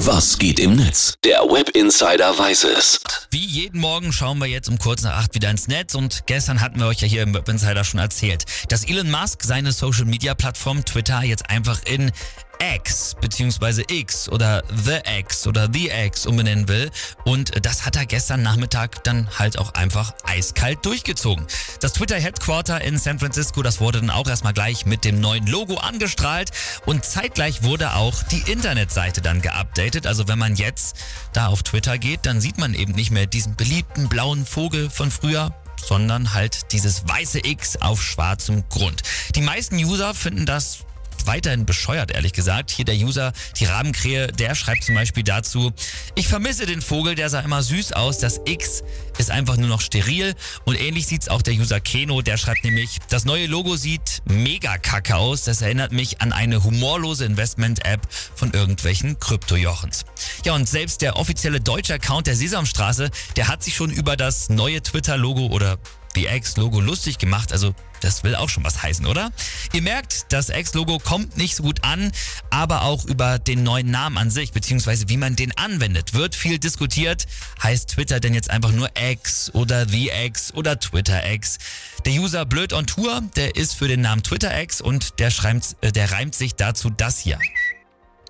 Was geht im Netz? Der Web Insider weiß es. Wie jeden Morgen schauen wir jetzt um kurz nach acht wieder ins Netz und gestern hatten wir euch ja hier im Web Insider schon erzählt, dass Elon Musk seine Social Media Plattform Twitter jetzt einfach in X beziehungsweise X oder The X oder The X umbenennen will. Und das hat er gestern Nachmittag dann halt auch einfach eiskalt durchgezogen. Das Twitter Headquarter in San Francisco, das wurde dann auch erstmal gleich mit dem neuen Logo angestrahlt und zeitgleich wurde auch die Internetseite dann geupdatet. Also wenn man jetzt da auf Twitter geht, dann sieht man eben nicht mehr diesen beliebten blauen Vogel von früher, sondern halt dieses weiße X auf schwarzem Grund. Die meisten User finden das weiterhin bescheuert, ehrlich gesagt. Hier der User, die Rabenkrähe, der schreibt zum Beispiel dazu, ich vermisse den Vogel, der sah immer süß aus. Das X ist einfach nur noch steril. Und ähnlich sieht's auch der User Keno, der schreibt nämlich, das neue Logo sieht mega kacke aus. Das erinnert mich an eine humorlose Investment-App von irgendwelchen Kryptojochens. Ja, und selbst der offizielle deutsche Account der Sesamstraße, der hat sich schon über das neue Twitter-Logo oder die X-Logo lustig gemacht. Also das will auch schon was heißen, oder? Ihr merkt, das X-Logo kommt nicht so gut an, aber auch über den neuen Namen an sich, beziehungsweise wie man den anwendet, wird viel diskutiert. Heißt Twitter denn jetzt einfach nur X oder The X oder Twitter X? Der User Blöd on Tour, der ist für den Namen Twitter X und der, schreibt, äh, der reimt sich dazu das hier.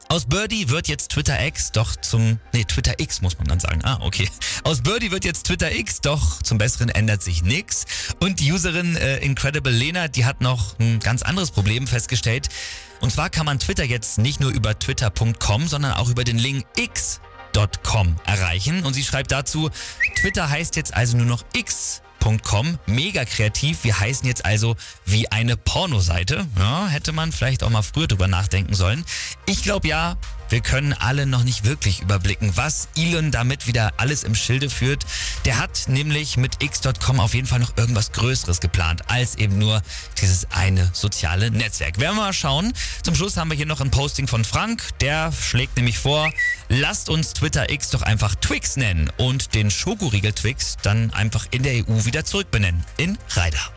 Aus Birdie wird jetzt Twitter X doch zum, nee, Twitter X muss man dann sagen. Ah, okay. Aus Birdie wird jetzt Twitter X, doch zum Besseren ändert sich nix. Und die Userin äh, Incredible Lena, die hat noch ein ganz anderes Problem festgestellt. Und zwar kann man Twitter jetzt nicht nur über twitter.com, sondern auch über den Link x.com erreichen. Und sie schreibt dazu, Twitter heißt jetzt also nur noch X Pornos.com. Mega kreativ. Wir heißen jetzt also wie eine Pornoseite. Ja, hätte man vielleicht auch mal früher drüber nachdenken sollen. Ich glaube ja, wir können alle noch nicht wirklich überblicken, was Elon damit wieder alles im Schilde führt. Der hat nämlich mit x.com auf jeden Fall noch irgendwas Größeres geplant, als eben nur dieses eine soziale Netzwerk. Werden wir mal schauen. Zum Schluss haben wir hier noch ein Posting von Frank. Der schlägt nämlich vor, lasst uns Twitter X doch einfach Twix nennen und den Schokoriegel Twix dann einfach in der EU wieder zurückbenennen in Reider.